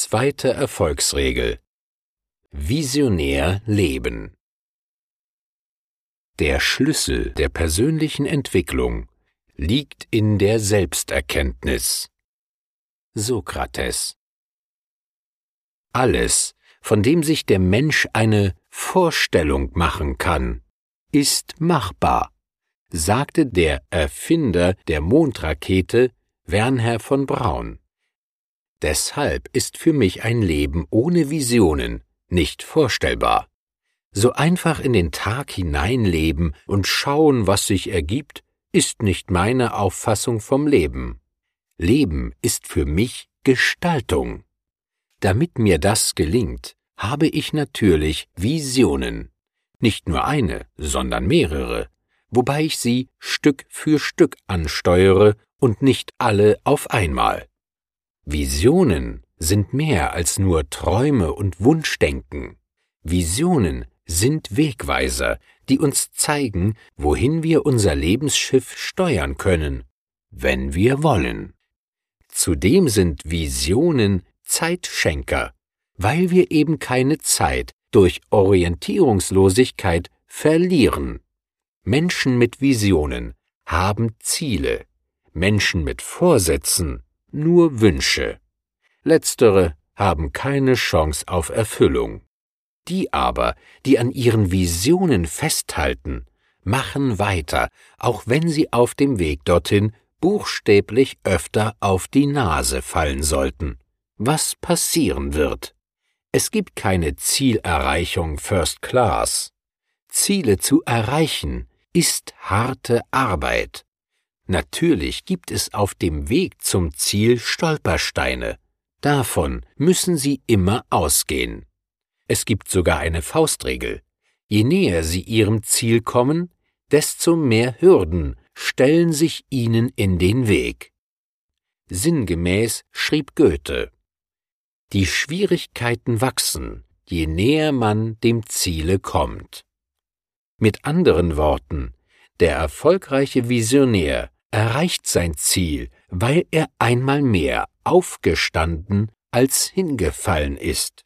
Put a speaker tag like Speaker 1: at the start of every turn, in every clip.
Speaker 1: Zweite Erfolgsregel. Visionär leben. Der Schlüssel der persönlichen Entwicklung liegt in der Selbsterkenntnis. Sokrates. Alles, von dem sich der Mensch eine Vorstellung machen kann, ist machbar, sagte der Erfinder der Mondrakete Wernher von Braun. Deshalb ist für mich ein Leben ohne Visionen nicht vorstellbar. So einfach in den Tag hineinleben und schauen, was sich ergibt, ist nicht meine Auffassung vom Leben. Leben ist für mich Gestaltung. Damit mir das gelingt, habe ich natürlich Visionen. Nicht nur eine, sondern mehrere, wobei ich sie Stück für Stück ansteuere und nicht alle auf einmal. Visionen sind mehr als nur Träume und Wunschdenken. Visionen sind Wegweiser, die uns zeigen, wohin wir unser Lebensschiff steuern können, wenn wir wollen. Zudem sind Visionen Zeitschenker, weil wir eben keine Zeit durch Orientierungslosigkeit verlieren. Menschen mit Visionen haben Ziele, Menschen mit Vorsätzen nur Wünsche. Letztere haben keine Chance auf Erfüllung. Die aber, die an ihren Visionen festhalten, machen weiter, auch wenn sie auf dem Weg dorthin buchstäblich öfter auf die Nase fallen sollten. Was passieren wird? Es gibt keine Zielerreichung First Class. Ziele zu erreichen ist harte Arbeit. Natürlich gibt es auf dem Weg zum Ziel Stolpersteine. Davon müssen Sie immer ausgehen. Es gibt sogar eine Faustregel. Je näher Sie Ihrem Ziel kommen, desto mehr Hürden stellen sich Ihnen in den Weg. Sinngemäß schrieb Goethe Die Schwierigkeiten wachsen, je näher man dem Ziele kommt. Mit anderen Worten, der erfolgreiche Visionär erreicht sein Ziel, weil er einmal mehr aufgestanden als hingefallen ist.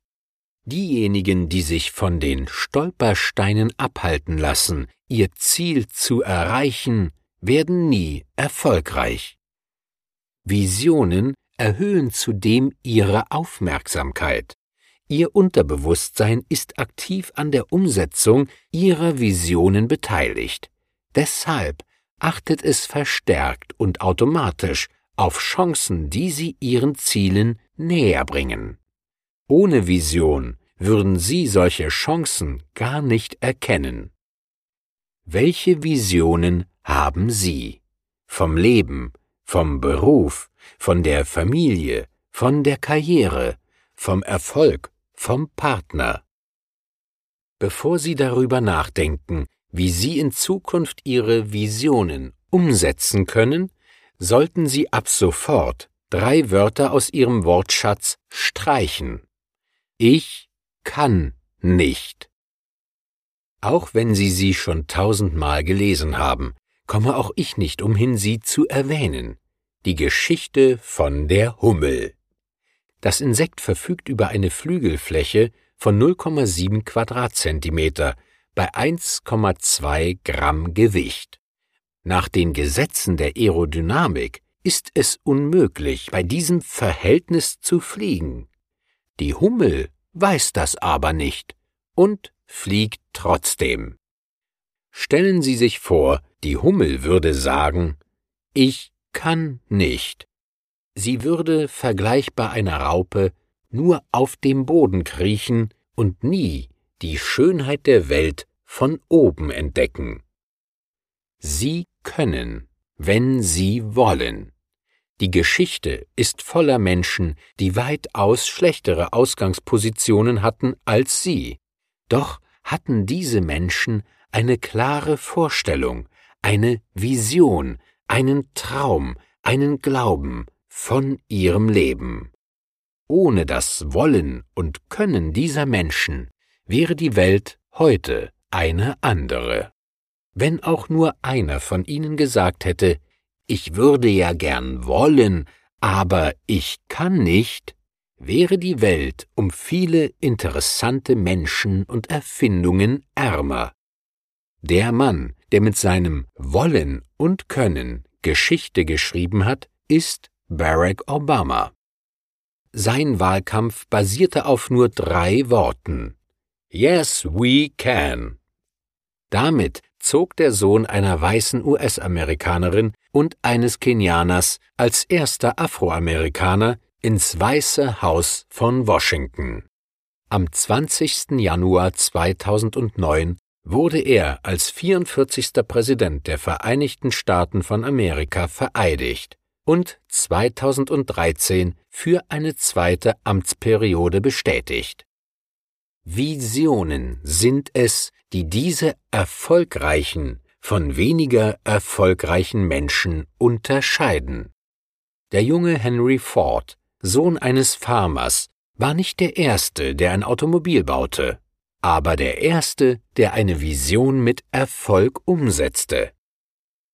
Speaker 1: Diejenigen, die sich von den Stolpersteinen abhalten lassen, ihr Ziel zu erreichen, werden nie erfolgreich. Visionen erhöhen zudem ihre Aufmerksamkeit. Ihr Unterbewusstsein ist aktiv an der Umsetzung ihrer Visionen beteiligt. Deshalb achtet es verstärkt und automatisch auf Chancen, die sie ihren Zielen näher bringen. Ohne Vision würden sie solche Chancen gar nicht erkennen. Welche Visionen haben Sie? Vom Leben, vom Beruf, von der Familie, von der Karriere, vom Erfolg, vom Partner. Bevor Sie darüber nachdenken, wie Sie in Zukunft Ihre Visionen umsetzen können, sollten Sie ab sofort drei Wörter aus Ihrem Wortschatz streichen. Ich kann nicht. Auch wenn Sie sie schon tausendmal gelesen haben, komme auch ich nicht umhin, sie zu erwähnen. Die Geschichte von der Hummel. Das Insekt verfügt über eine Flügelfläche von 0,7 Quadratzentimeter bei 1,2 Gramm Gewicht. Nach den Gesetzen der Aerodynamik ist es unmöglich, bei diesem Verhältnis zu fliegen. Die Hummel weiß das aber nicht und fliegt trotzdem. Stellen Sie sich vor, die Hummel würde sagen, ich kann nicht. Sie würde, vergleichbar einer Raupe, nur auf dem Boden kriechen und nie die Schönheit der Welt von oben entdecken. Sie können, wenn sie wollen. Die Geschichte ist voller Menschen, die weitaus schlechtere Ausgangspositionen hatten als sie. Doch hatten diese Menschen eine klare Vorstellung, eine Vision, einen Traum, einen Glauben von ihrem Leben. Ohne das Wollen und Können dieser Menschen wäre die Welt heute eine andere. Wenn auch nur einer von ihnen gesagt hätte, ich würde ja gern wollen, aber ich kann nicht, wäre die Welt um viele interessante Menschen und Erfindungen ärmer. Der Mann, der mit seinem Wollen und Können Geschichte geschrieben hat, ist Barack Obama. Sein Wahlkampf basierte auf nur drei Worten Yes, we can. Damit zog der Sohn einer weißen US-Amerikanerin und eines Kenianers als erster Afroamerikaner ins Weiße Haus von Washington. Am 20. Januar 2009 wurde er als 44. Präsident der Vereinigten Staaten von Amerika vereidigt und 2013 für eine zweite Amtsperiode bestätigt. Visionen sind es, die diese erfolgreichen von weniger erfolgreichen Menschen unterscheiden. Der junge Henry Ford Sohn eines Farmers, war nicht der Erste, der ein Automobil baute, aber der Erste, der eine Vision mit Erfolg umsetzte.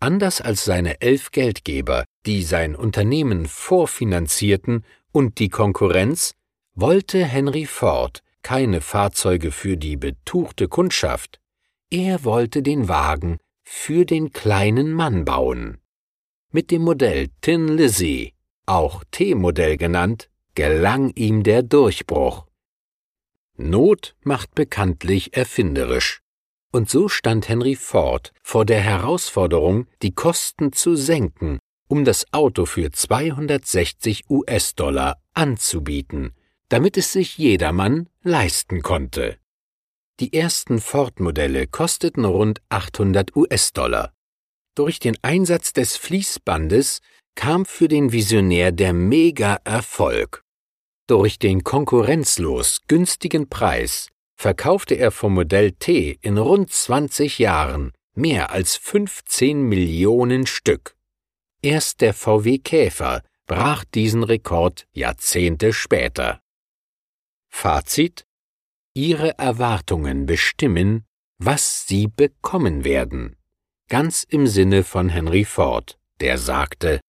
Speaker 1: Anders als seine elf Geldgeber, die sein Unternehmen vorfinanzierten und die Konkurrenz, wollte Henry Ford keine Fahrzeuge für die betuchte Kundschaft, er wollte den Wagen für den kleinen Mann bauen. Mit dem Modell Tin Lizzie auch T-Modell genannt, gelang ihm der Durchbruch. Not macht bekanntlich erfinderisch. Und so stand Henry Ford vor der Herausforderung, die Kosten zu senken, um das Auto für 260 US-Dollar anzubieten, damit es sich jedermann leisten konnte. Die ersten Ford-Modelle kosteten rund 800 US-Dollar. Durch den Einsatz des Fließbandes kam für den Visionär der Mega-Erfolg. Durch den konkurrenzlos günstigen Preis verkaufte er vom Modell T in rund 20 Jahren mehr als 15 Millionen Stück. Erst der VW Käfer brach diesen Rekord Jahrzehnte später. Fazit Ihre Erwartungen bestimmen, was Sie bekommen werden. Ganz im Sinne von Henry Ford, der sagte,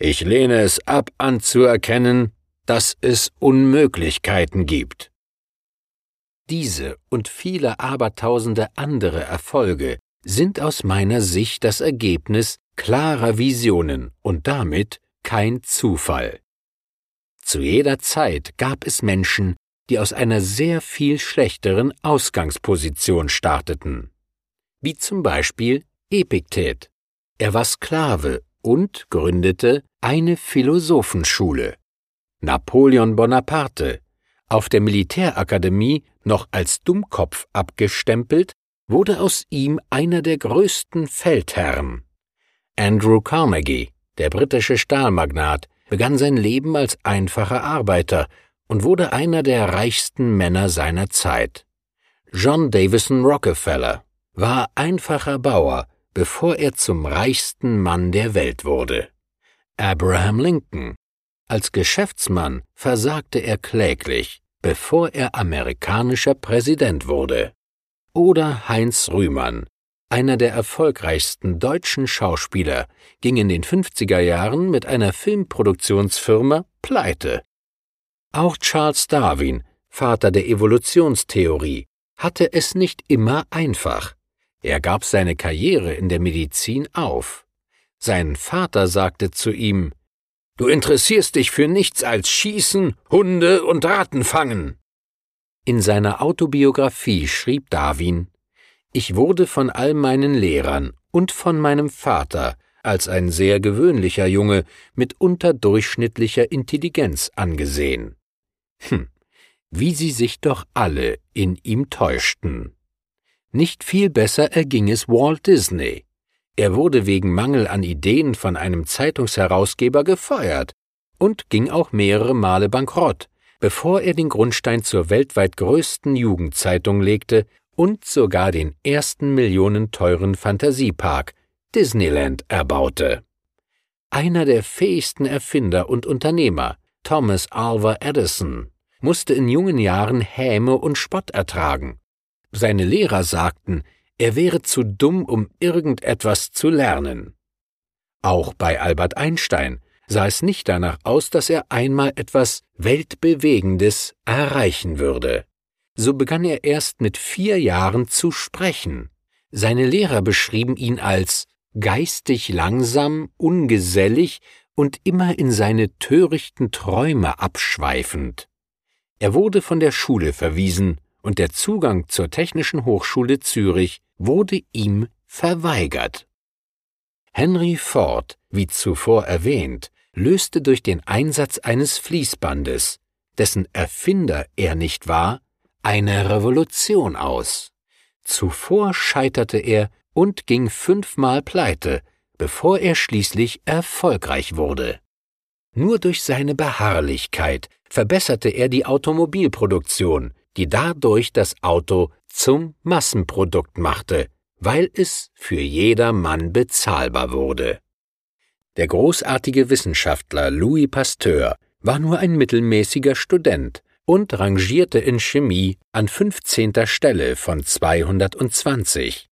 Speaker 1: ich lehne es ab anzuerkennen, dass es Unmöglichkeiten gibt. Diese und viele abertausende andere Erfolge sind aus meiner Sicht das Ergebnis klarer Visionen und damit kein Zufall. Zu jeder Zeit gab es Menschen, die aus einer sehr viel schlechteren Ausgangsposition starteten, wie zum Beispiel Epiktet. Er war Sklave und gründete eine Philosophenschule. Napoleon Bonaparte, auf der Militärakademie noch als Dummkopf abgestempelt, wurde aus ihm einer der größten Feldherren. Andrew Carnegie, der britische Stahlmagnat, begann sein Leben als einfacher Arbeiter und wurde einer der reichsten Männer seiner Zeit. John Davison Rockefeller war einfacher Bauer, bevor er zum reichsten Mann der Welt wurde. Abraham Lincoln. Als Geschäftsmann versagte er kläglich, bevor er amerikanischer Präsident wurde. Oder Heinz Rühmann, einer der erfolgreichsten deutschen Schauspieler, ging in den 50er Jahren mit einer Filmproduktionsfirma pleite. Auch Charles Darwin, Vater der Evolutionstheorie, hatte es nicht immer einfach. Er gab seine Karriere in der Medizin auf. Sein Vater sagte zu ihm Du interessierst dich für nichts als Schießen, Hunde und Ratten fangen. In seiner Autobiografie schrieb Darwin Ich wurde von all meinen Lehrern und von meinem Vater als ein sehr gewöhnlicher Junge mit unterdurchschnittlicher Intelligenz angesehen. Hm, wie sie sich doch alle in ihm täuschten. Nicht viel besser erging es Walt Disney. Er wurde wegen Mangel an Ideen von einem Zeitungsherausgeber gefeuert und ging auch mehrere Male bankrott, bevor er den Grundstein zur weltweit größten Jugendzeitung legte und sogar den ersten millionenteuren Fantasiepark Disneyland erbaute. Einer der fähigsten Erfinder und Unternehmer, Thomas Alva Edison, musste in jungen Jahren Häme und Spott ertragen. Seine Lehrer sagten, er wäre zu dumm, um irgendetwas zu lernen. Auch bei Albert Einstein sah es nicht danach aus, dass er einmal etwas Weltbewegendes erreichen würde. So begann er erst mit vier Jahren zu sprechen. Seine Lehrer beschrieben ihn als geistig langsam, ungesellig und immer in seine törichten Träume abschweifend. Er wurde von der Schule verwiesen, und der Zugang zur Technischen Hochschule Zürich wurde ihm verweigert. Henry Ford, wie zuvor erwähnt, löste durch den Einsatz eines Fließbandes, dessen Erfinder er nicht war, eine Revolution aus. Zuvor scheiterte er und ging fünfmal pleite, bevor er schließlich erfolgreich wurde. Nur durch seine Beharrlichkeit verbesserte er die Automobilproduktion, die dadurch das Auto zum Massenprodukt machte, weil es für jedermann bezahlbar wurde. Der großartige Wissenschaftler Louis Pasteur war nur ein mittelmäßiger Student und rangierte in Chemie an 15. Stelle von 220.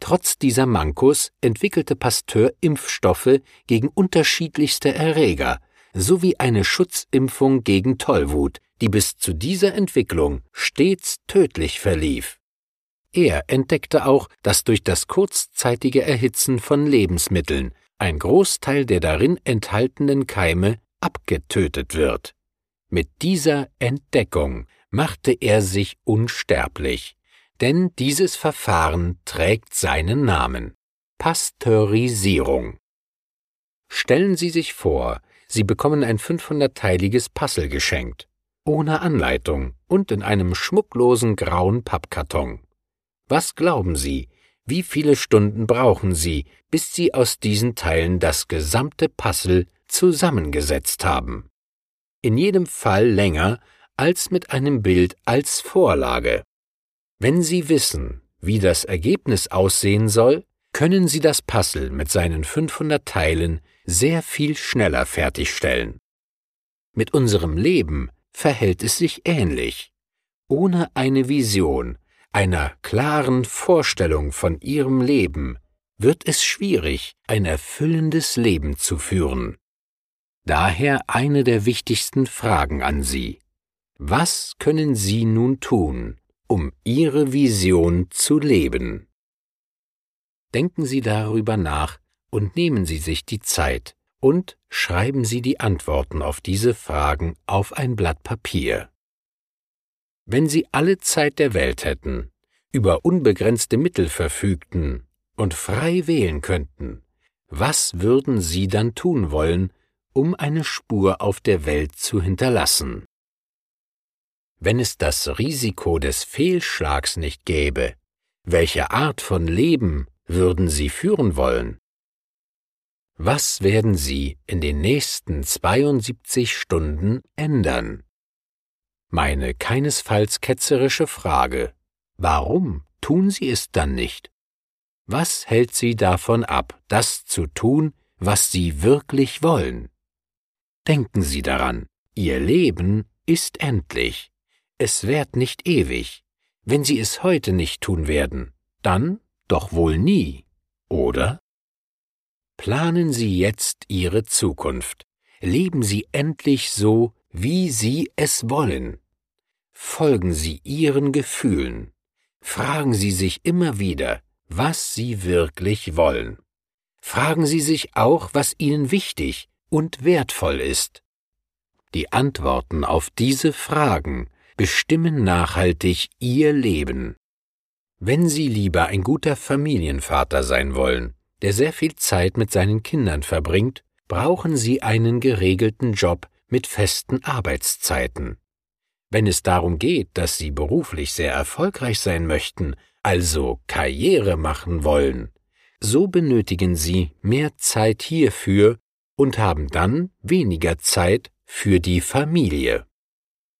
Speaker 1: Trotz dieser Mankos entwickelte Pasteur Impfstoffe gegen unterschiedlichste Erreger sowie eine Schutzimpfung gegen Tollwut, die bis zu dieser Entwicklung stets tödlich verlief. Er entdeckte auch, dass durch das kurzzeitige Erhitzen von Lebensmitteln ein Großteil der darin enthaltenen Keime abgetötet wird. Mit dieser Entdeckung machte er sich unsterblich, denn dieses Verfahren trägt seinen Namen Pasteurisierung. Stellen Sie sich vor, Sie bekommen ein 500-teiliges Puzzle geschenkt ohne Anleitung und in einem schmucklosen grauen Pappkarton. Was glauben Sie, wie viele Stunden brauchen Sie, bis Sie aus diesen Teilen das gesamte Puzzle zusammengesetzt haben? In jedem Fall länger als mit einem Bild als Vorlage. Wenn Sie wissen, wie das Ergebnis aussehen soll, können Sie das Puzzle mit seinen 500 Teilen sehr viel schneller fertigstellen. Mit unserem Leben verhält es sich ähnlich. Ohne eine Vision, einer klaren Vorstellung von ihrem Leben, wird es schwierig, ein erfüllendes Leben zu führen. Daher eine der wichtigsten Fragen an Sie. Was können Sie nun tun, um Ihre Vision zu leben? Denken Sie darüber nach und nehmen Sie sich die Zeit, und schreiben Sie die Antworten auf diese Fragen auf ein Blatt Papier. Wenn Sie alle Zeit der Welt hätten, über unbegrenzte Mittel verfügten und frei wählen könnten, was würden Sie dann tun wollen, um eine Spur auf der Welt zu hinterlassen? Wenn es das Risiko des Fehlschlags nicht gäbe, welche Art von Leben würden Sie führen wollen? Was werden Sie in den nächsten 72 Stunden ändern? Meine keinesfalls ketzerische Frage. Warum tun Sie es dann nicht? Was hält Sie davon ab, das zu tun, was Sie wirklich wollen? Denken Sie daran, Ihr Leben ist endlich. Es währt nicht ewig. Wenn Sie es heute nicht tun werden, dann doch wohl nie, oder? Planen Sie jetzt Ihre Zukunft. Leben Sie endlich so, wie Sie es wollen. Folgen Sie Ihren Gefühlen. Fragen Sie sich immer wieder, was Sie wirklich wollen. Fragen Sie sich auch, was Ihnen wichtig und wertvoll ist. Die Antworten auf diese Fragen bestimmen nachhaltig Ihr Leben. Wenn Sie lieber ein guter Familienvater sein wollen, der sehr viel Zeit mit seinen Kindern verbringt, brauchen sie einen geregelten Job mit festen Arbeitszeiten. Wenn es darum geht, dass sie beruflich sehr erfolgreich sein möchten, also Karriere machen wollen, so benötigen sie mehr Zeit hierfür und haben dann weniger Zeit für die Familie.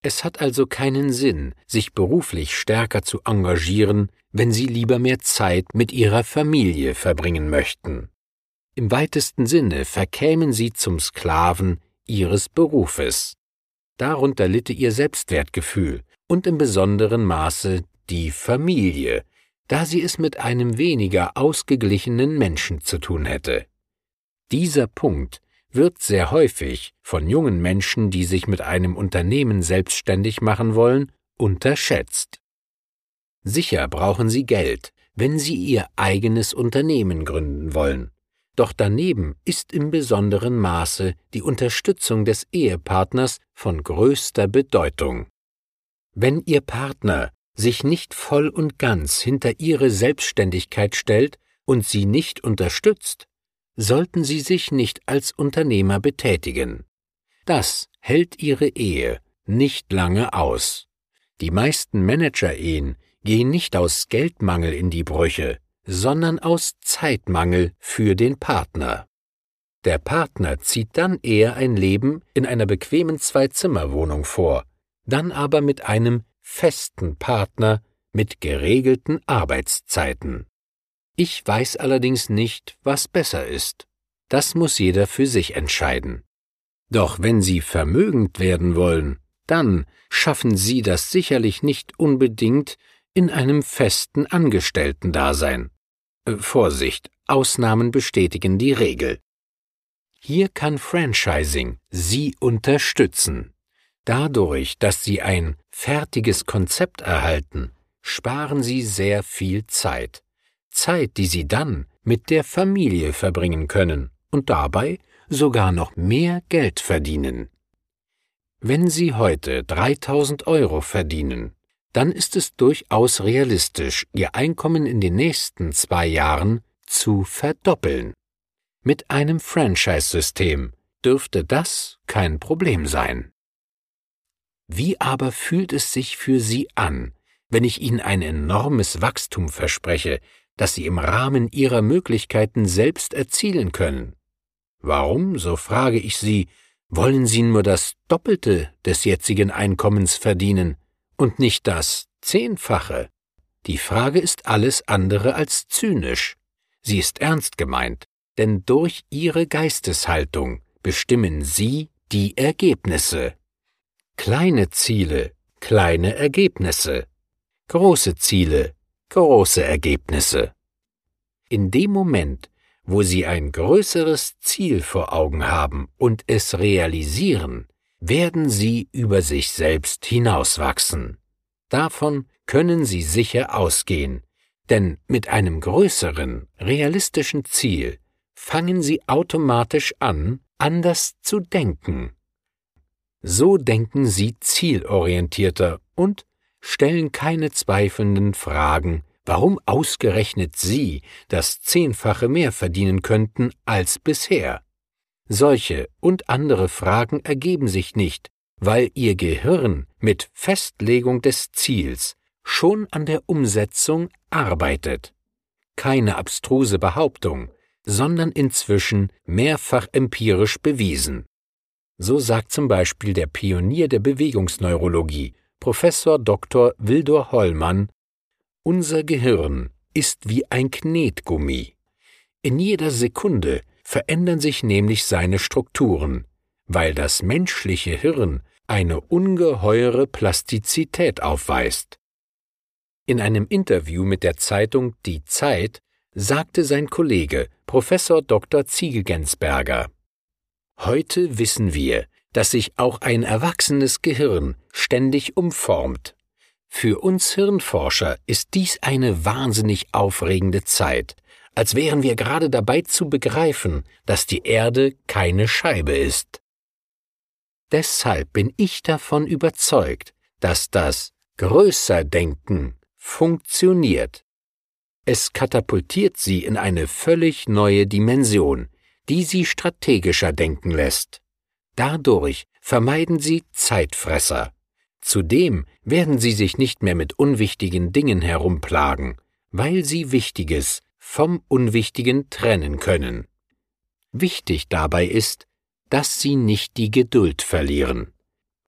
Speaker 1: Es hat also keinen Sinn, sich beruflich stärker zu engagieren, wenn sie lieber mehr Zeit mit ihrer Familie verbringen möchten. Im weitesten Sinne verkämen sie zum Sklaven ihres Berufes. Darunter litte ihr Selbstwertgefühl und im besonderen Maße die Familie, da sie es mit einem weniger ausgeglichenen Menschen zu tun hätte. Dieser Punkt wird sehr häufig von jungen Menschen, die sich mit einem Unternehmen selbstständig machen wollen, unterschätzt. Sicher brauchen sie Geld, wenn sie ihr eigenes Unternehmen gründen wollen. Doch daneben ist im besonderen Maße die Unterstützung des Ehepartners von größter Bedeutung. Wenn Ihr Partner sich nicht voll und ganz hinter Ihre Selbstständigkeit stellt und Sie nicht unterstützt, sollten Sie sich nicht als Unternehmer betätigen. Das hält Ihre Ehe nicht lange aus. Die meisten Manager-Ehen gehen nicht aus Geldmangel in die Brüche, sondern aus Zeitmangel für den Partner. Der Partner zieht dann eher ein Leben in einer bequemen Zwei-Zimmer-Wohnung vor, dann aber mit einem festen Partner mit geregelten Arbeitszeiten. Ich weiß allerdings nicht, was besser ist. Das muss jeder für sich entscheiden. Doch wenn Sie vermögend werden wollen, dann schaffen Sie das sicherlich nicht unbedingt in einem festen Angestellten-Dasein. Äh, Vorsicht, Ausnahmen bestätigen die Regel. Hier kann Franchising Sie unterstützen. Dadurch, dass Sie ein fertiges Konzept erhalten, sparen Sie sehr viel Zeit. Zeit, die Sie dann mit der Familie verbringen können und dabei sogar noch mehr Geld verdienen. Wenn Sie heute 3000 Euro verdienen, dann ist es durchaus realistisch, Ihr Einkommen in den nächsten zwei Jahren zu verdoppeln. Mit einem Franchise-System dürfte das kein Problem sein. Wie aber fühlt es sich für Sie an, wenn ich Ihnen ein enormes Wachstum verspreche, das Sie im Rahmen Ihrer Möglichkeiten selbst erzielen können? Warum, so frage ich Sie, wollen Sie nur das Doppelte des jetzigen Einkommens verdienen und nicht das Zehnfache? Die Frage ist alles andere als zynisch. Sie ist ernst gemeint, denn durch Ihre Geisteshaltung bestimmen Sie die Ergebnisse. Kleine Ziele, kleine Ergebnisse. Große Ziele, große Ergebnisse. In dem Moment, wo Sie ein größeres Ziel vor Augen haben und es realisieren, werden Sie über sich selbst hinauswachsen. Davon können Sie sicher ausgehen, denn mit einem größeren, realistischen Ziel fangen Sie automatisch an, anders zu denken. So denken Sie zielorientierter und stellen keine zweifelnden Fragen, warum ausgerechnet Sie das Zehnfache mehr verdienen könnten als bisher. Solche und andere Fragen ergeben sich nicht, weil Ihr Gehirn mit Festlegung des Ziels schon an der Umsetzung arbeitet. Keine abstruse Behauptung, sondern inzwischen mehrfach empirisch bewiesen. So sagt zum Beispiel der Pionier der Bewegungsneurologie, Professor Dr. Wildor Hollmann, unser Gehirn ist wie ein Knetgummi. In jeder Sekunde verändern sich nämlich seine Strukturen, weil das menschliche Hirn eine ungeheure Plastizität aufweist. In einem Interview mit der Zeitung Die Zeit sagte sein Kollege Professor Dr. Ziegelgensberger Heute wissen wir, dass sich auch ein erwachsenes Gehirn ständig umformt. Für uns Hirnforscher ist dies eine wahnsinnig aufregende Zeit, als wären wir gerade dabei zu begreifen, dass die Erde keine Scheibe ist. Deshalb bin ich davon überzeugt, dass das Größerdenken funktioniert. Es katapultiert sie in eine völlig neue Dimension, die sie strategischer denken lässt. Dadurch vermeiden sie Zeitfresser. Zudem werden sie sich nicht mehr mit unwichtigen Dingen herumplagen, weil sie Wichtiges vom Unwichtigen trennen können. Wichtig dabei ist, dass sie nicht die Geduld verlieren.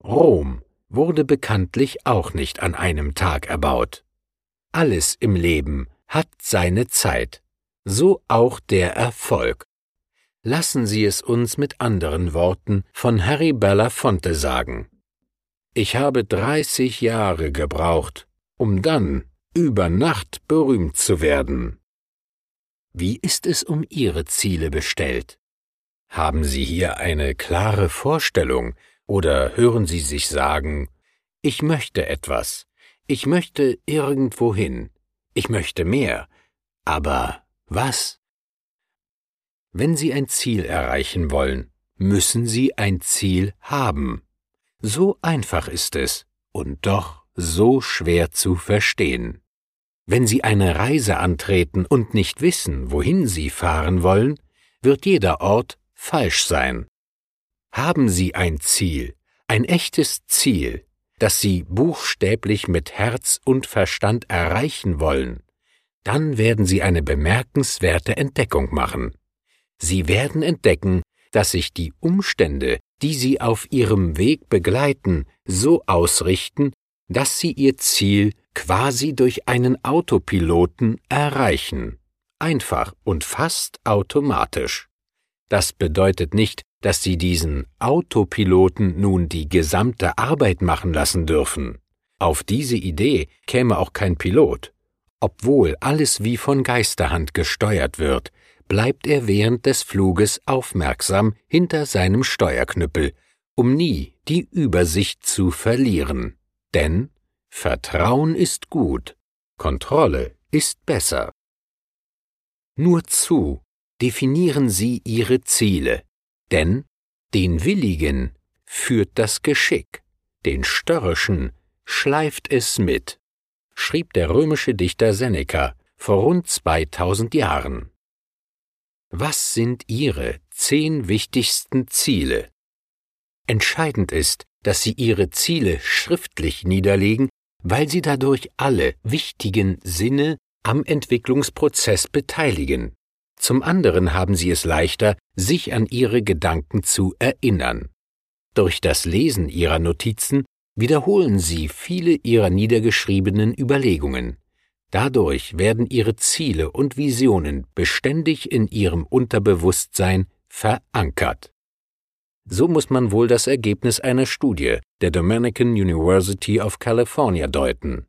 Speaker 1: Rom wurde bekanntlich auch nicht an einem Tag erbaut. Alles im Leben hat seine Zeit, so auch der Erfolg. Lassen Sie es uns mit anderen Worten von Harry Belafonte sagen. Ich habe dreißig Jahre gebraucht, um dann über Nacht berühmt zu werden. Wie ist es um Ihre Ziele bestellt? Haben Sie hier eine klare Vorstellung oder hören Sie sich sagen, ich möchte etwas, ich möchte irgendwohin, ich möchte mehr, aber was? Wenn Sie ein Ziel erreichen wollen, müssen Sie ein Ziel haben. So einfach ist es und doch so schwer zu verstehen. Wenn Sie eine Reise antreten und nicht wissen, wohin Sie fahren wollen, wird jeder Ort falsch sein. Haben Sie ein Ziel, ein echtes Ziel, das Sie buchstäblich mit Herz und Verstand erreichen wollen, dann werden Sie eine bemerkenswerte Entdeckung machen. Sie werden entdecken, dass sich die Umstände, die Sie auf Ihrem Weg begleiten, so ausrichten, dass Sie Ihr Ziel quasi durch einen Autopiloten erreichen. Einfach und fast automatisch. Das bedeutet nicht, dass Sie diesen Autopiloten nun die gesamte Arbeit machen lassen dürfen. Auf diese Idee käme auch kein Pilot. Obwohl alles wie von Geisterhand gesteuert wird, bleibt er während des Fluges aufmerksam hinter seinem Steuerknüppel, um nie die Übersicht zu verlieren. Denn Vertrauen ist gut, Kontrolle ist besser. Nur zu definieren Sie Ihre Ziele, denn den Willigen führt das Geschick, den Störrischen schleift es mit, schrieb der römische Dichter Seneca vor rund 2000 Jahren. Was sind Ihre zehn wichtigsten Ziele? Entscheidend ist, dass Sie Ihre Ziele schriftlich niederlegen, weil Sie dadurch alle wichtigen Sinne am Entwicklungsprozess beteiligen. Zum anderen haben Sie es leichter, sich an Ihre Gedanken zu erinnern. Durch das Lesen Ihrer Notizen wiederholen Sie viele Ihrer niedergeschriebenen Überlegungen. Dadurch werden ihre Ziele und Visionen beständig in ihrem Unterbewusstsein verankert. So muss man wohl das Ergebnis einer Studie der Dominican University of California deuten.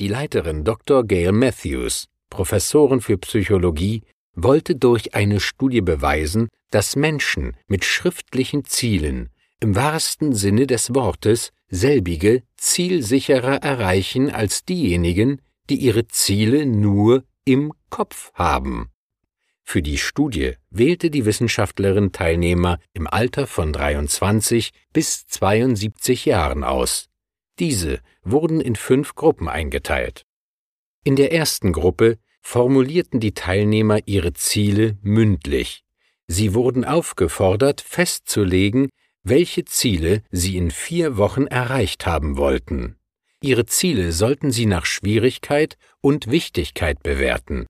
Speaker 1: Die Leiterin Dr. Gail Matthews, Professorin für Psychologie, wollte durch eine Studie beweisen, dass Menschen mit schriftlichen Zielen im wahrsten Sinne des Wortes selbige zielsicherer erreichen als diejenigen, die ihre Ziele nur im Kopf haben. Für die Studie wählte die Wissenschaftlerin Teilnehmer im Alter von 23 bis 72 Jahren aus. Diese wurden in fünf Gruppen eingeteilt. In der ersten Gruppe formulierten die Teilnehmer ihre Ziele mündlich. Sie wurden aufgefordert, festzulegen, welche Ziele sie in vier Wochen erreicht haben wollten. Ihre Ziele sollten Sie nach Schwierigkeit und Wichtigkeit bewerten.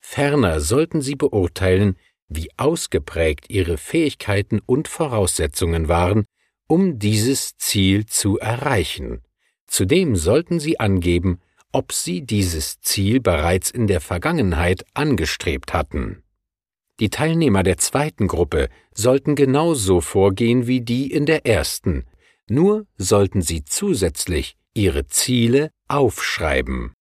Speaker 1: Ferner sollten Sie beurteilen, wie ausgeprägt Ihre Fähigkeiten und Voraussetzungen waren, um dieses Ziel zu erreichen. Zudem sollten Sie angeben, ob Sie dieses Ziel bereits in der Vergangenheit angestrebt hatten. Die Teilnehmer der zweiten Gruppe sollten genauso vorgehen wie die in der ersten, nur sollten sie zusätzlich ihre Ziele aufschreiben.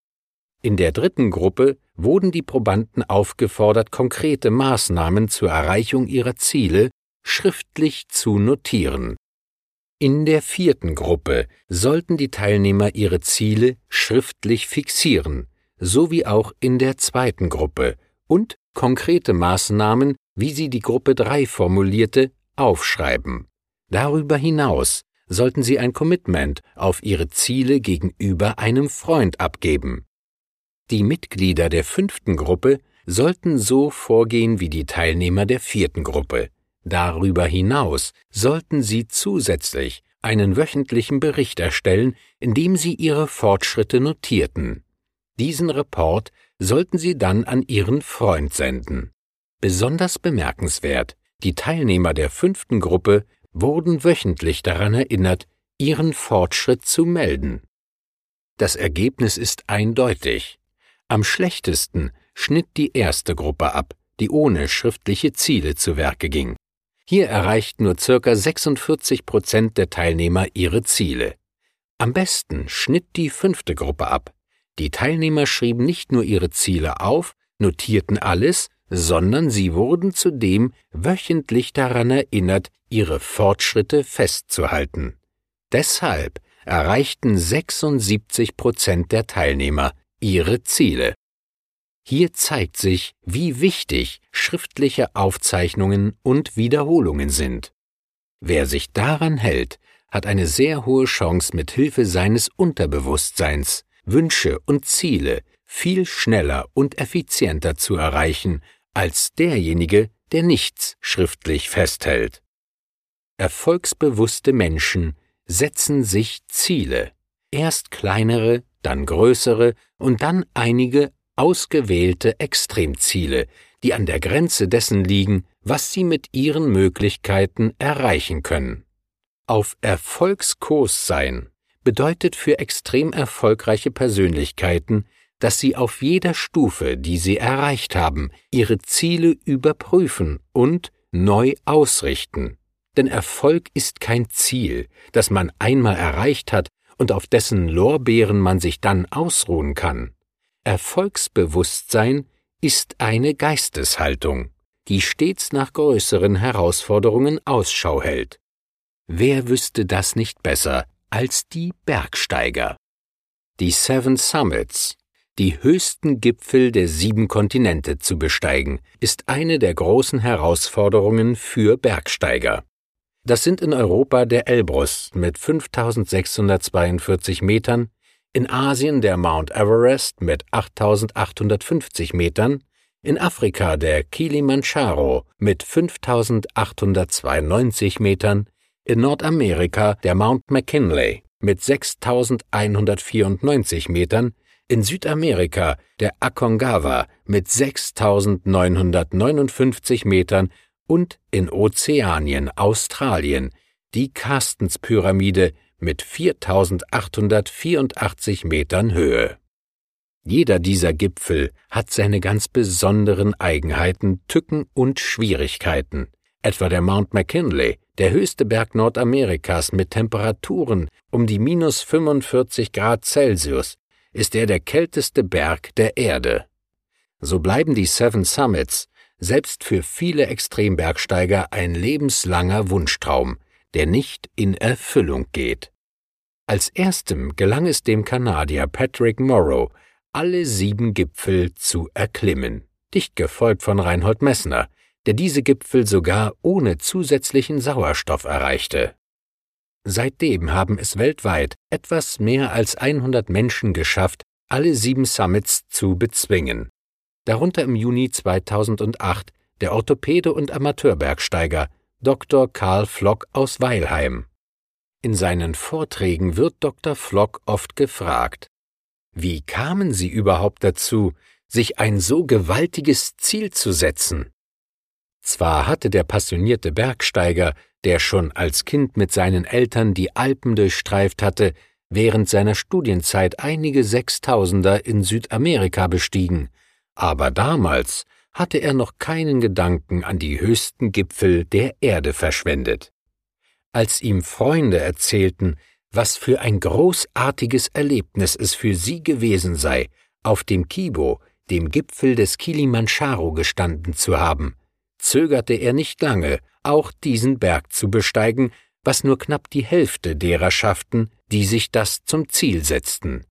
Speaker 1: In der dritten Gruppe wurden die Probanden aufgefordert, konkrete Maßnahmen zur Erreichung ihrer Ziele schriftlich zu notieren. In der vierten Gruppe sollten die Teilnehmer ihre Ziele schriftlich fixieren, sowie auch in der zweiten Gruppe und konkrete Maßnahmen, wie sie die Gruppe 3 formulierte, aufschreiben. Darüber hinaus sollten sie ein Commitment auf ihre Ziele gegenüber einem Freund abgeben. Die Mitglieder der fünften Gruppe sollten so vorgehen wie die Teilnehmer der vierten Gruppe. Darüber hinaus sollten sie zusätzlich einen wöchentlichen Bericht erstellen, in dem sie ihre Fortschritte notierten. Diesen Report sollten sie dann an ihren Freund senden. Besonders bemerkenswert, die Teilnehmer der fünften Gruppe wurden wöchentlich daran erinnert, ihren Fortschritt zu melden. Das Ergebnis ist eindeutig. Am schlechtesten schnitt die erste Gruppe ab, die ohne schriftliche Ziele zu Werke ging. Hier erreichten nur ca. 46 Prozent der Teilnehmer ihre Ziele. Am besten schnitt die fünfte Gruppe ab. Die Teilnehmer schrieben nicht nur ihre Ziele auf, notierten alles, sondern sie wurden zudem wöchentlich daran erinnert, ihre Fortschritte festzuhalten. Deshalb erreichten 76 Prozent der Teilnehmer ihre Ziele. Hier zeigt sich, wie wichtig schriftliche Aufzeichnungen und Wiederholungen sind. Wer sich daran hält, hat eine sehr hohe Chance, mit Hilfe seines Unterbewusstseins Wünsche und Ziele viel schneller und effizienter zu erreichen als derjenige, der nichts schriftlich festhält. Erfolgsbewusste Menschen setzen sich Ziele, erst kleinere, dann größere und dann einige ausgewählte Extremziele, die an der Grenze dessen liegen, was sie mit ihren Möglichkeiten erreichen können. Auf Erfolgskurs sein bedeutet für extrem erfolgreiche Persönlichkeiten, dass sie auf jeder Stufe, die sie erreicht haben, ihre Ziele überprüfen und neu ausrichten. Denn Erfolg ist kein Ziel, das man einmal erreicht hat und auf dessen Lorbeeren man sich dann ausruhen kann. Erfolgsbewusstsein ist eine Geisteshaltung, die stets nach größeren Herausforderungen Ausschau hält. Wer wüsste das nicht besser als die Bergsteiger? Die Seven Summits, die höchsten Gipfel der sieben Kontinente zu besteigen, ist eine der großen Herausforderungen für Bergsteiger. Das sind in Europa der Elbrus mit 5642 Metern, in Asien der Mount Everest mit 8850 Metern, in Afrika der Kilimanjaro mit 5892 Metern, in Nordamerika der Mount McKinley mit 6194 Metern, in Südamerika der Aconcagua mit 6959 Metern und in Ozeanien, Australien, die Carstenspyramide mit 4884 Metern Höhe. Jeder dieser Gipfel hat seine ganz besonderen Eigenheiten, Tücken und Schwierigkeiten. Etwa der Mount McKinley, der höchste Berg Nordamerikas mit Temperaturen um die minus 45 Grad Celsius, ist er der kälteste Berg der Erde. So bleiben die Seven Summits selbst für viele Extrembergsteiger ein lebenslanger Wunschtraum, der nicht in Erfüllung geht. Als erstem gelang es dem Kanadier Patrick Morrow, alle sieben Gipfel zu erklimmen, dicht gefolgt von Reinhold Messner, der diese Gipfel sogar ohne zusätzlichen Sauerstoff erreichte. Seitdem haben es weltweit etwas mehr als 100 Menschen geschafft, alle sieben Summits zu bezwingen. Darunter im Juni 2008 der Orthopäde und Amateurbergsteiger Dr. Karl Flock aus Weilheim. In seinen Vorträgen wird Dr. Flock oft gefragt, wie kamen Sie überhaupt dazu, sich ein so gewaltiges Ziel zu setzen? Zwar hatte der passionierte Bergsteiger der schon als Kind mit seinen Eltern die Alpen durchstreift hatte, während seiner Studienzeit einige Sechstausender in Südamerika bestiegen, aber damals hatte er noch keinen Gedanken an die höchsten Gipfel der Erde verschwendet. Als ihm Freunde erzählten, was für ein großartiges Erlebnis es für sie gewesen sei, auf dem Kibo, dem Gipfel des Kilimanjaro gestanden zu haben, zögerte er nicht lange, auch diesen Berg zu besteigen, was nur knapp die Hälfte derer schafften, die sich das zum Ziel setzten.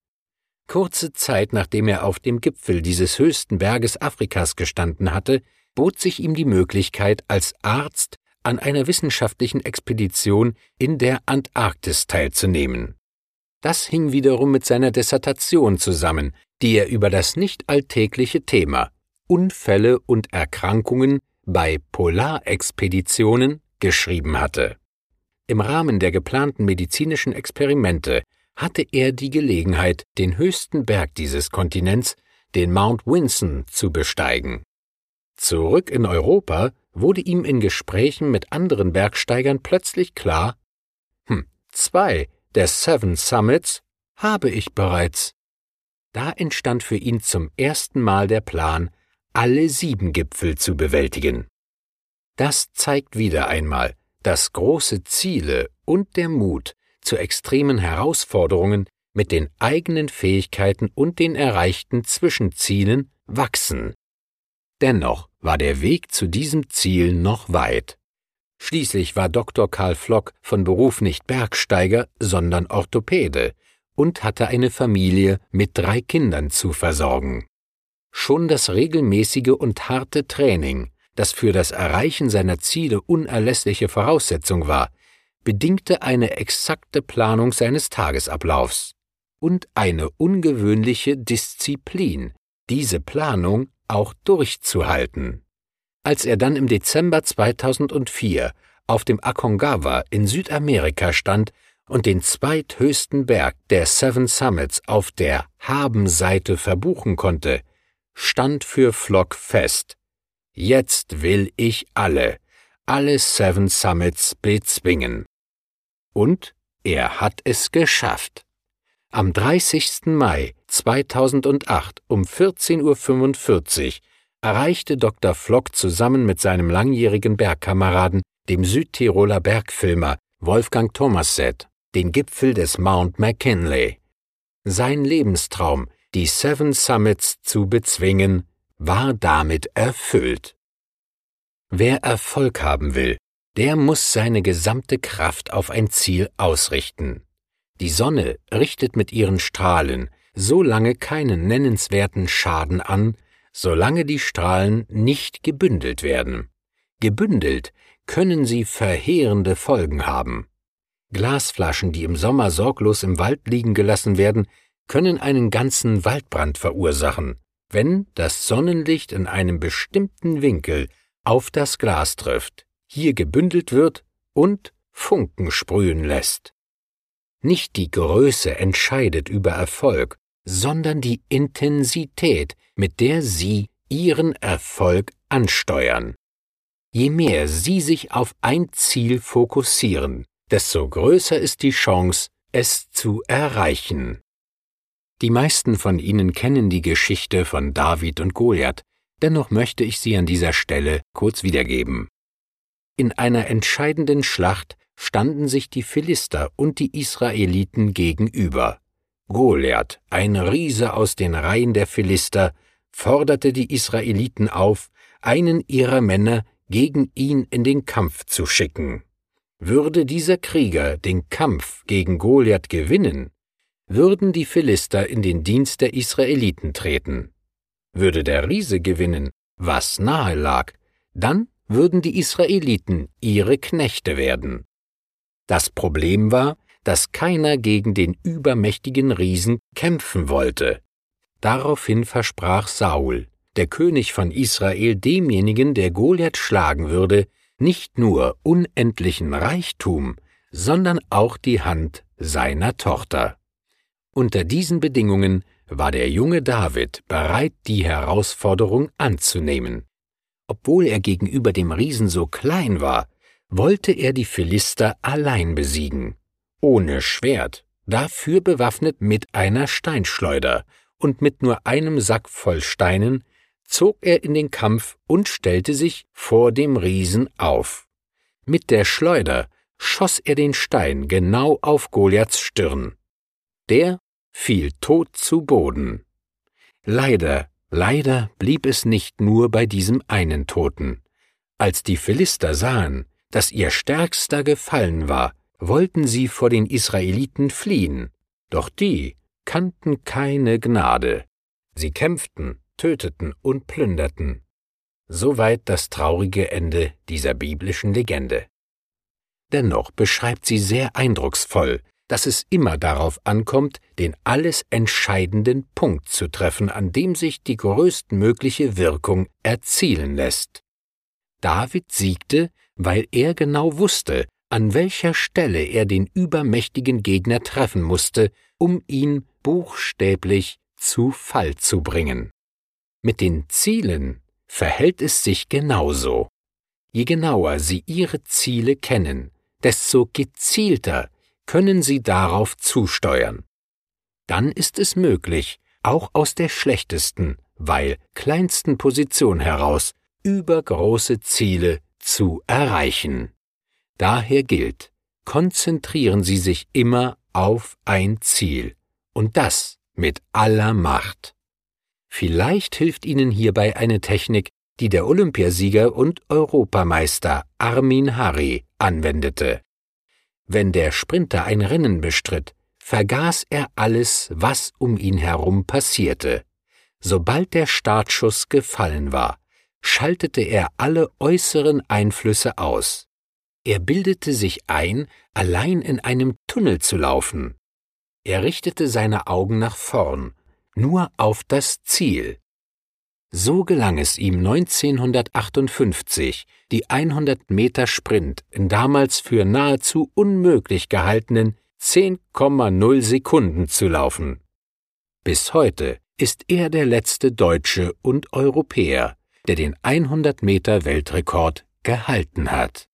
Speaker 1: Kurze Zeit nachdem er auf dem Gipfel dieses höchsten Berges Afrikas gestanden hatte, bot sich ihm die Möglichkeit, als Arzt an einer wissenschaftlichen Expedition in der Antarktis teilzunehmen. Das hing wiederum mit seiner Dissertation zusammen, die er über das nicht alltägliche Thema Unfälle und Erkrankungen bei Polarexpeditionen geschrieben hatte. Im Rahmen der geplanten medizinischen Experimente hatte er die Gelegenheit, den höchsten Berg dieses Kontinents, den Mount Winson, zu besteigen. Zurück in Europa wurde ihm in Gesprächen mit anderen Bergsteigern plötzlich klar, hm, zwei der Seven Summits habe ich bereits. Da entstand für ihn zum ersten Mal der Plan, alle sieben Gipfel zu bewältigen. Das zeigt wieder einmal, dass große Ziele und der Mut zu extremen Herausforderungen mit den eigenen Fähigkeiten und den erreichten Zwischenzielen wachsen. Dennoch war der Weg zu diesem Ziel noch weit. Schließlich war Dr. Karl Flock von Beruf nicht Bergsteiger, sondern Orthopäde und hatte eine Familie mit drei Kindern zu versorgen. Schon das regelmäßige und harte Training, das für das Erreichen seiner Ziele unerlässliche Voraussetzung war, bedingte eine exakte Planung seines Tagesablaufs und eine ungewöhnliche Disziplin, diese Planung auch durchzuhalten. Als er dann im Dezember 2004 auf dem Aconcagua in Südamerika stand und den zweithöchsten Berg der Seven Summits auf der Habenseite verbuchen konnte, stand für Flock fest. Jetzt will ich alle, alle Seven Summits bezwingen. Und er hat es geschafft. Am 30. Mai 2008 um 14.45 Uhr erreichte Dr. Flock zusammen mit seinem langjährigen Bergkameraden, dem Südtiroler Bergfilmer Wolfgang Thomasset, den Gipfel des Mount McKinley. Sein Lebenstraum, die Seven Summits zu bezwingen, war damit erfüllt. Wer Erfolg haben will, der muss seine gesamte Kraft auf ein Ziel ausrichten. Die Sonne richtet mit ihren Strahlen so lange keinen nennenswerten Schaden an, solange die Strahlen nicht gebündelt werden. Gebündelt können sie verheerende Folgen haben. Glasflaschen, die im Sommer sorglos im Wald liegen gelassen werden, können einen ganzen Waldbrand verursachen, wenn das Sonnenlicht in einem bestimmten Winkel auf das Glas trifft, hier gebündelt wird und Funken sprühen lässt. Nicht die Größe entscheidet über Erfolg, sondern die Intensität, mit der Sie Ihren Erfolg ansteuern. Je mehr Sie sich auf ein Ziel fokussieren, desto größer ist die Chance, es zu erreichen. Die meisten von Ihnen kennen die Geschichte von David und Goliath, dennoch möchte ich sie an dieser Stelle kurz wiedergeben. In einer entscheidenden Schlacht standen sich die Philister und die Israeliten gegenüber. Goliath, ein Riese aus den Reihen der Philister, forderte die Israeliten auf, einen ihrer Männer gegen ihn in den Kampf zu schicken. Würde dieser Krieger den Kampf gegen Goliath gewinnen, würden die Philister in den Dienst der Israeliten treten. Würde der Riese gewinnen, was nahe lag, dann würden die Israeliten ihre Knechte werden. Das Problem war, dass keiner gegen den übermächtigen Riesen kämpfen wollte. Daraufhin versprach Saul, der König von Israel, demjenigen, der Goliath schlagen würde, nicht nur unendlichen Reichtum, sondern auch die Hand seiner Tochter. Unter diesen Bedingungen war der junge David bereit, die Herausforderung anzunehmen. Obwohl er gegenüber dem Riesen so klein war, wollte er die Philister allein besiegen, ohne Schwert, dafür bewaffnet mit einer Steinschleuder, und mit nur einem Sack voll Steinen zog er in den Kampf und stellte sich vor dem Riesen auf. Mit der Schleuder schoss er den Stein genau auf Goliaths Stirn. Der fiel tot zu Boden. Leider, leider blieb es nicht nur bei diesem einen Toten. Als die Philister sahen, dass ihr Stärkster gefallen war, wollten sie vor den Israeliten fliehen, doch die kannten keine Gnade. Sie kämpften, töteten und plünderten. Soweit das traurige Ende dieser biblischen Legende. Dennoch beschreibt sie sehr eindrucksvoll, dass es immer darauf ankommt, den alles entscheidenden Punkt zu treffen, an dem sich die größtmögliche Wirkung erzielen lässt. David siegte, weil er genau wusste, an welcher Stelle er den übermächtigen Gegner treffen musste, um ihn buchstäblich zu Fall zu bringen. Mit den Zielen verhält es sich genauso. Je genauer Sie Ihre Ziele kennen, desto gezielter können Sie darauf zusteuern. Dann ist es möglich, auch aus der schlechtesten, weil kleinsten Position heraus übergroße Ziele zu erreichen. Daher gilt, konzentrieren Sie sich immer auf ein Ziel, und das mit aller Macht. Vielleicht hilft Ihnen hierbei eine Technik, die der Olympiasieger und Europameister Armin Hari anwendete. Wenn der Sprinter ein Rennen bestritt, vergaß er alles, was um ihn herum passierte. Sobald der Startschuss gefallen war, schaltete er alle äußeren Einflüsse aus. Er bildete sich ein, allein in einem Tunnel zu laufen. Er richtete seine Augen nach vorn, nur auf das Ziel. So gelang es ihm 1958, die 100 Meter Sprint in damals für nahezu unmöglich gehaltenen 10,0 Sekunden zu laufen. Bis heute ist er der letzte Deutsche und Europäer, der den 100 Meter Weltrekord gehalten hat.